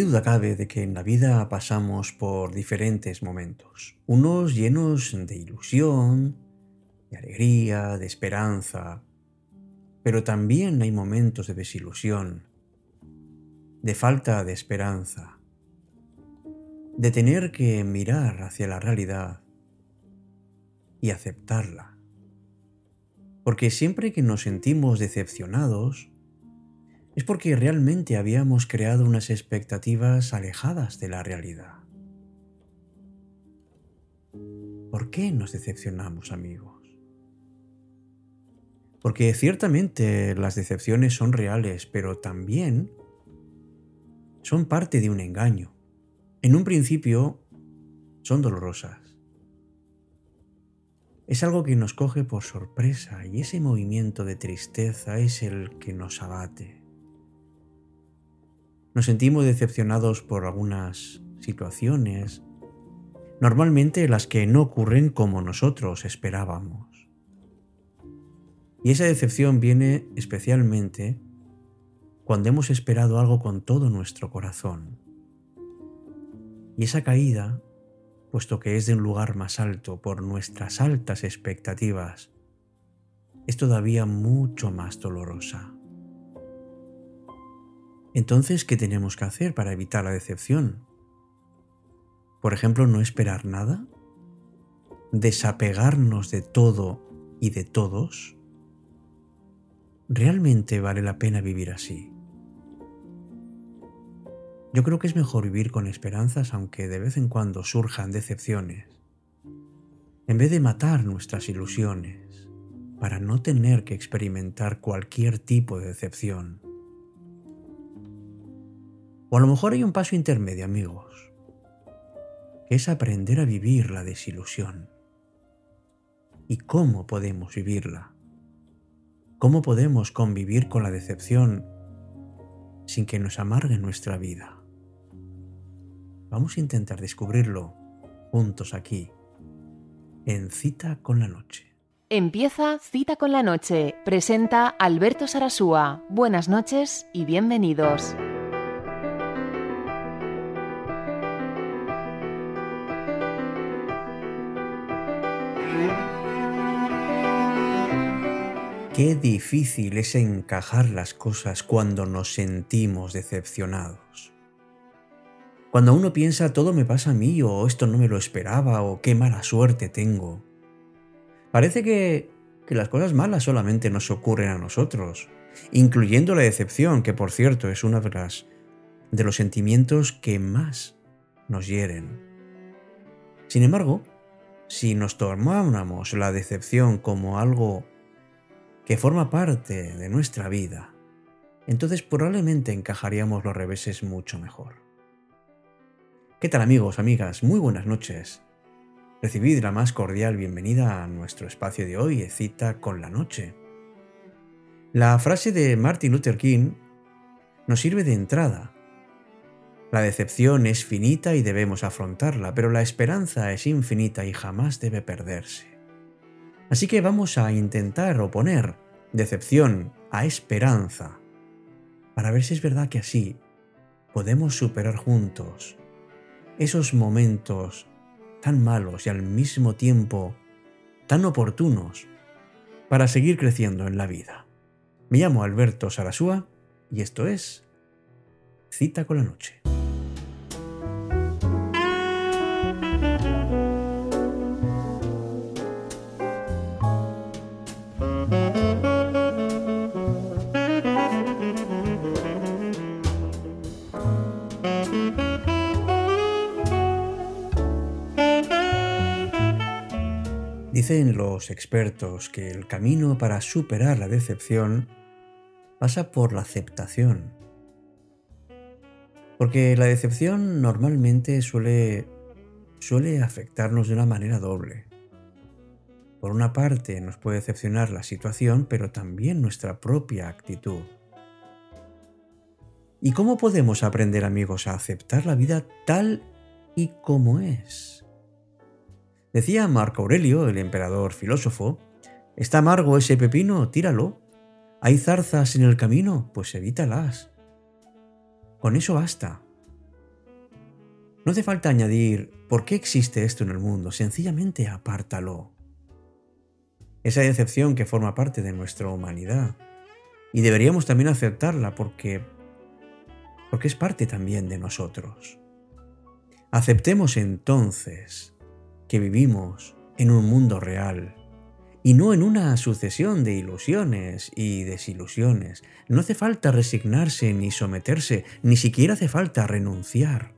¿Qué duda cabe de que en la vida pasamos por diferentes momentos? Unos llenos de ilusión, de alegría, de esperanza, pero también hay momentos de desilusión, de falta de esperanza, de tener que mirar hacia la realidad y aceptarla. Porque siempre que nos sentimos decepcionados, es porque realmente habíamos creado unas expectativas alejadas de la realidad. ¿Por qué nos decepcionamos, amigos? Porque ciertamente las decepciones son reales, pero también son parte de un engaño. En un principio son dolorosas. Es algo que nos coge por sorpresa y ese movimiento de tristeza es el que nos abate. Nos sentimos decepcionados por algunas situaciones, normalmente las que no ocurren como nosotros esperábamos. Y esa decepción viene especialmente cuando hemos esperado algo con todo nuestro corazón. Y esa caída, puesto que es de un lugar más alto por nuestras altas expectativas, es todavía mucho más dolorosa. Entonces, ¿qué tenemos que hacer para evitar la decepción? Por ejemplo, no esperar nada, desapegarnos de todo y de todos, ¿Realmente vale la pena vivir así? Yo creo que es mejor vivir con esperanzas aunque de vez en cuando surjan decepciones, en vez de matar nuestras ilusiones para no tener que experimentar cualquier tipo de decepción. O a lo mejor hay un paso intermedio, amigos, que es aprender a vivir la desilusión. ¿Y cómo podemos vivirla? ¿Cómo podemos convivir con la decepción sin que nos amargue nuestra vida? Vamos a intentar descubrirlo juntos aquí, en Cita con la Noche. Empieza Cita con la Noche. Presenta Alberto Sarasúa. Buenas noches y bienvenidos. Qué difícil es encajar las cosas cuando nos sentimos decepcionados. Cuando uno piensa todo me pasa a mí o esto no me lo esperaba o qué mala suerte tengo. Parece que, que las cosas malas solamente nos ocurren a nosotros, incluyendo la decepción, que por cierto es una de de los sentimientos que más nos hieren. Sin embargo, si nos tomáramos la decepción como algo que forma parte de nuestra vida, entonces probablemente encajaríamos los reveses mucho mejor. ¿Qué tal amigos, amigas? Muy buenas noches. Recibid la más cordial bienvenida a nuestro espacio de hoy, Cita con la Noche. La frase de Martin Luther King nos sirve de entrada. La decepción es finita y debemos afrontarla, pero la esperanza es infinita y jamás debe perderse. Así que vamos a intentar oponer decepción a esperanza para ver si es verdad que así podemos superar juntos esos momentos tan malos y al mismo tiempo tan oportunos para seguir creciendo en la vida. Me llamo Alberto Sarasúa y esto es Cita con la Noche. Dicen los expertos que el camino para superar la decepción pasa por la aceptación. Porque la decepción normalmente suele, suele afectarnos de una manera doble. Por una parte nos puede decepcionar la situación, pero también nuestra propia actitud. ¿Y cómo podemos aprender amigos a aceptar la vida tal y como es? Decía Marco Aurelio, el emperador filósofo, ¿está amargo ese pepino? Tíralo. ¿Hay zarzas en el camino? Pues evítalas. Con eso basta. No hace falta añadir por qué existe esto en el mundo, sencillamente apártalo. Esa decepción que forma parte de nuestra humanidad. Y deberíamos también aceptarla porque porque es parte también de nosotros. Aceptemos entonces que vivimos en un mundo real y no en una sucesión de ilusiones y desilusiones. No hace falta resignarse ni someterse, ni siquiera hace falta renunciar.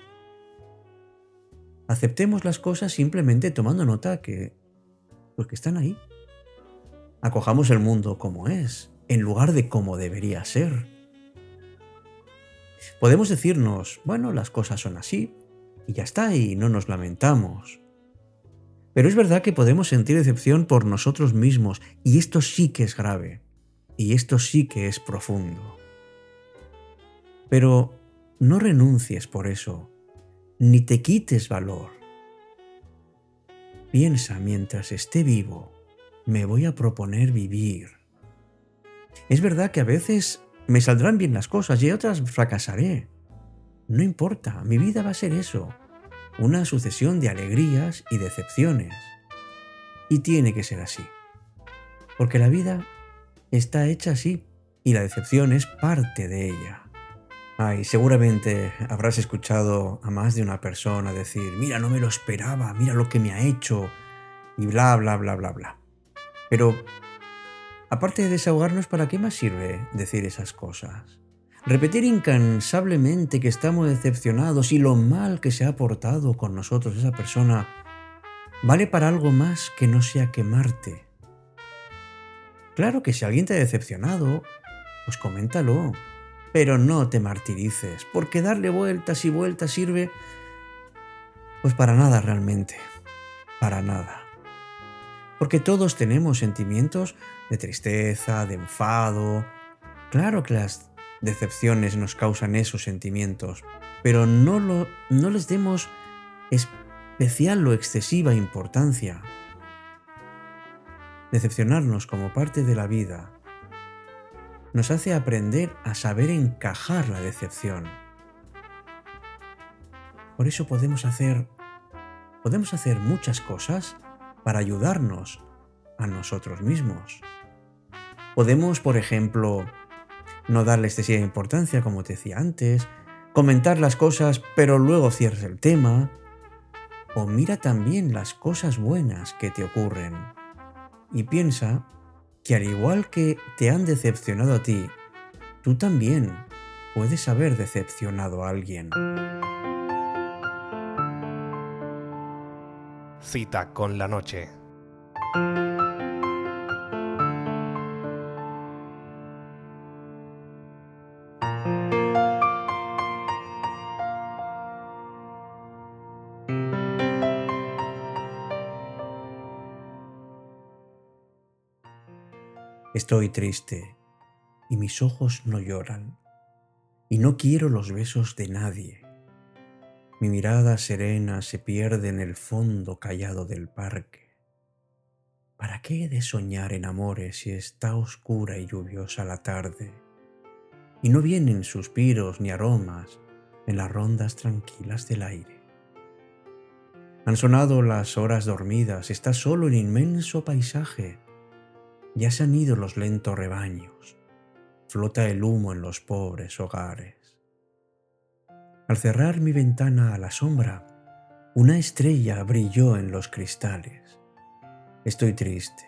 Aceptemos las cosas simplemente tomando nota que pues que están ahí. Acojamos el mundo como es, en lugar de como debería ser. Podemos decirnos, bueno, las cosas son así, y ya está, y no nos lamentamos. Pero es verdad que podemos sentir decepción por nosotros mismos, y esto sí que es grave, y esto sí que es profundo. Pero no renuncies por eso, ni te quites valor. Piensa mientras esté vivo, me voy a proponer vivir. Es verdad que a veces me saldrán bien las cosas y otras fracasaré. No importa, mi vida va a ser eso, una sucesión de alegrías y decepciones. Y tiene que ser así. Porque la vida está hecha así y la decepción es parte de ella. Ay, seguramente habrás escuchado a más de una persona decir, mira, no me lo esperaba, mira lo que me ha hecho, y bla, bla, bla, bla, bla. Pero, aparte de desahogarnos, ¿para qué más sirve decir esas cosas? Repetir incansablemente que estamos decepcionados y lo mal que se ha portado con nosotros esa persona vale para algo más que no sea quemarte. Claro que si alguien te ha decepcionado, pues coméntalo, pero no te martirices, porque darle vueltas y vueltas sirve pues para nada realmente, para nada. Porque todos tenemos sentimientos de tristeza, de enfado. Claro que las decepciones nos causan esos sentimientos, pero no, les demos especial o excesiva importancia. Decepcionarnos como parte de la vida nos hace aprender a saber encajar la decepción. Por eso podemos hacer podemos hacer muchas cosas para ayudarnos a nosotros mismos. Podemos, por ejemplo, no darle excesiva importancia, como te decía antes, comentar las cosas pero luego cierres el tema, o mira también las cosas buenas que te ocurren y piensa que al igual que te han decepcionado a ti, tú también puedes haber decepcionado a alguien. Cita con la noche. Estoy triste y mis ojos no lloran y no quiero los besos de nadie. Mi mirada serena se pierde en el fondo callado del parque. ¿Para qué he de soñar en amores si está oscura y lluviosa la tarde? Y no vienen suspiros ni aromas en las rondas tranquilas del aire. Han sonado las horas dormidas, está solo el inmenso paisaje ya se han ido los lentos rebaños, flota el humo en los pobres hogares. Al cerrar mi ventana a la sombra, una estrella brilló en los cristales. Estoy triste,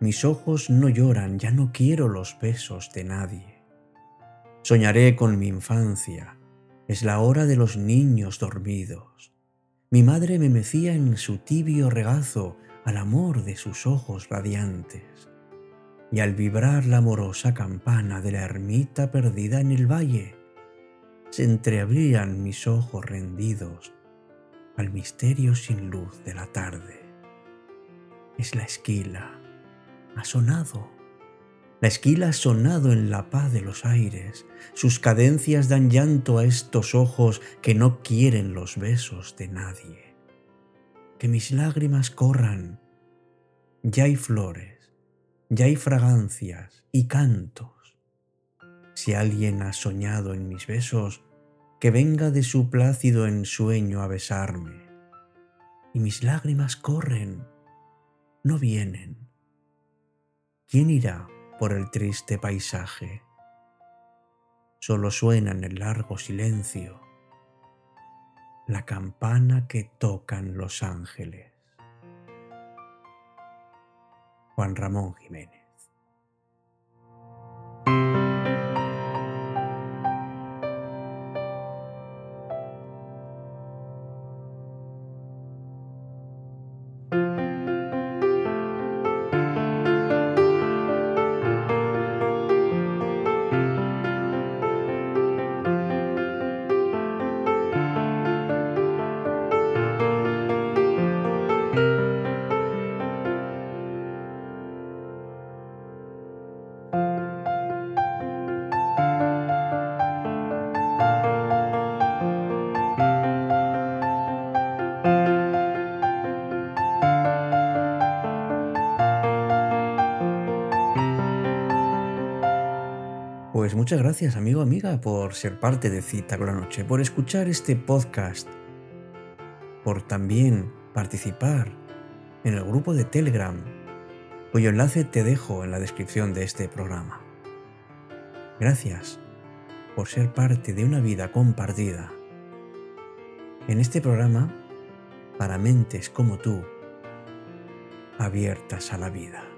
mis ojos no lloran, ya no quiero los besos de nadie. Soñaré con mi infancia, es la hora de los niños dormidos. Mi madre me mecía en su tibio regazo al amor de sus ojos radiantes y al vibrar la amorosa campana de la ermita perdida en el valle, se entreabrían mis ojos rendidos al misterio sin luz de la tarde. Es la esquila, ha sonado. La esquila ha sonado en la paz de los aires, sus cadencias dan llanto a estos ojos que no quieren los besos de nadie. Que mis lágrimas corran, ya hay flores ya hay fragancias y cantos. Si alguien ha soñado en mis besos, que venga de su plácido ensueño a besarme. Y mis lágrimas corren, no vienen. ¿Quién irá por el triste paisaje? Solo suena en el largo silencio la campana que tocan los ángeles. Juan Ramón Jiménez. Pues muchas gracias amigo amiga por ser parte de Cita con la Noche, por escuchar este podcast, por también participar en el grupo de Telegram, cuyo enlace te dejo en la descripción de este programa. Gracias por ser parte de una vida compartida. En este programa, para mentes como tú, abiertas a la vida.